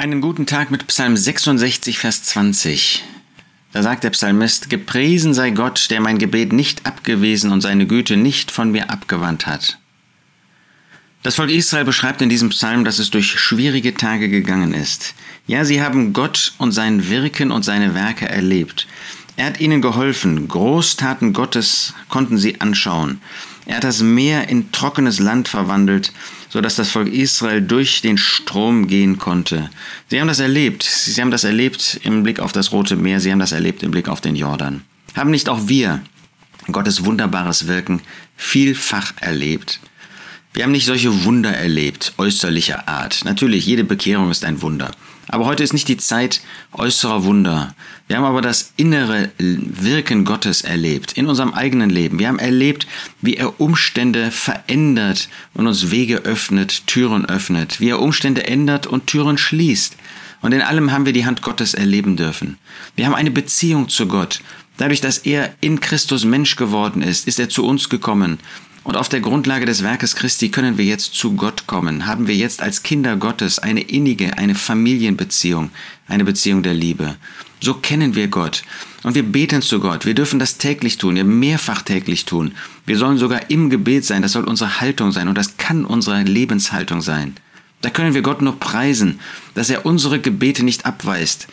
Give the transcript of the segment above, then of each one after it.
Einen guten Tag mit Psalm 66, Vers 20. Da sagt der Psalmist, Gepriesen sei Gott, der mein Gebet nicht abgewiesen und seine Güte nicht von mir abgewandt hat. Das Volk Israel beschreibt in diesem Psalm, dass es durch schwierige Tage gegangen ist. Ja, sie haben Gott und sein Wirken und seine Werke erlebt. Er hat ihnen geholfen, Großtaten Gottes konnten sie anschauen. Er hat das Meer in trockenes Land verwandelt, so dass das Volk Israel durch den Strom gehen konnte. Sie haben das erlebt. Sie haben das erlebt im Blick auf das Rote Meer. Sie haben das erlebt im Blick auf den Jordan. Haben nicht auch wir Gottes wunderbares Wirken vielfach erlebt? Wir haben nicht solche Wunder erlebt, äußerlicher Art. Natürlich, jede Bekehrung ist ein Wunder. Aber heute ist nicht die Zeit äußerer Wunder. Wir haben aber das innere Wirken Gottes erlebt, in unserem eigenen Leben. Wir haben erlebt, wie er Umstände verändert und uns Wege öffnet, Türen öffnet, wie er Umstände ändert und Türen schließt. Und in allem haben wir die Hand Gottes erleben dürfen. Wir haben eine Beziehung zu Gott. Dadurch, dass er in Christus Mensch geworden ist, ist er zu uns gekommen und auf der Grundlage des Werkes Christi können wir jetzt zu Gott kommen, haben wir jetzt als Kinder Gottes eine innige, eine Familienbeziehung, eine Beziehung der Liebe. So kennen wir Gott und wir beten zu Gott. Wir dürfen das täglich tun, wir mehrfach täglich tun. Wir sollen sogar im Gebet sein, das soll unsere Haltung sein und das kann unsere Lebenshaltung sein. Da können wir Gott nur preisen, dass er unsere Gebete nicht abweist.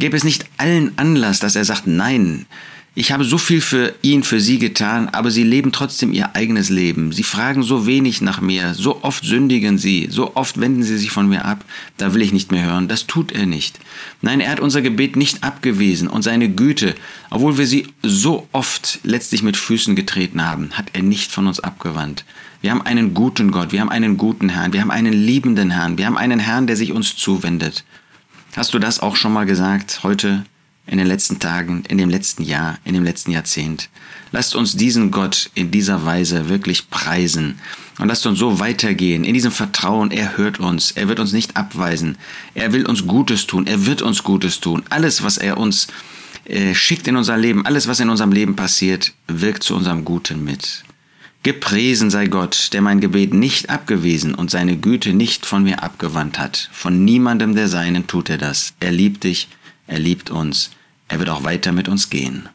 Gäbe es nicht allen Anlass, dass er sagt, nein, ich habe so viel für ihn, für sie getan, aber sie leben trotzdem ihr eigenes Leben. Sie fragen so wenig nach mir, so oft sündigen sie, so oft wenden sie sich von mir ab, da will ich nicht mehr hören. Das tut er nicht. Nein, er hat unser Gebet nicht abgewiesen und seine Güte, obwohl wir sie so oft letztlich mit Füßen getreten haben, hat er nicht von uns abgewandt. Wir haben einen guten Gott, wir haben einen guten Herrn, wir haben einen liebenden Herrn, wir haben einen Herrn, der sich uns zuwendet. Hast du das auch schon mal gesagt heute? in den letzten Tagen, in dem letzten Jahr, in dem letzten Jahrzehnt. Lasst uns diesen Gott in dieser Weise wirklich preisen und lasst uns so weitergehen in diesem Vertrauen, er hört uns, er wird uns nicht abweisen, er will uns Gutes tun, er wird uns Gutes tun. Alles, was er uns äh, schickt in unser Leben, alles, was in unserem Leben passiert, wirkt zu unserem Guten mit. Gepriesen sei Gott, der mein Gebet nicht abgewiesen und seine Güte nicht von mir abgewandt hat. Von niemandem der Seinen tut er das. Er liebt dich, er liebt uns, er wird auch weiter mit uns gehen.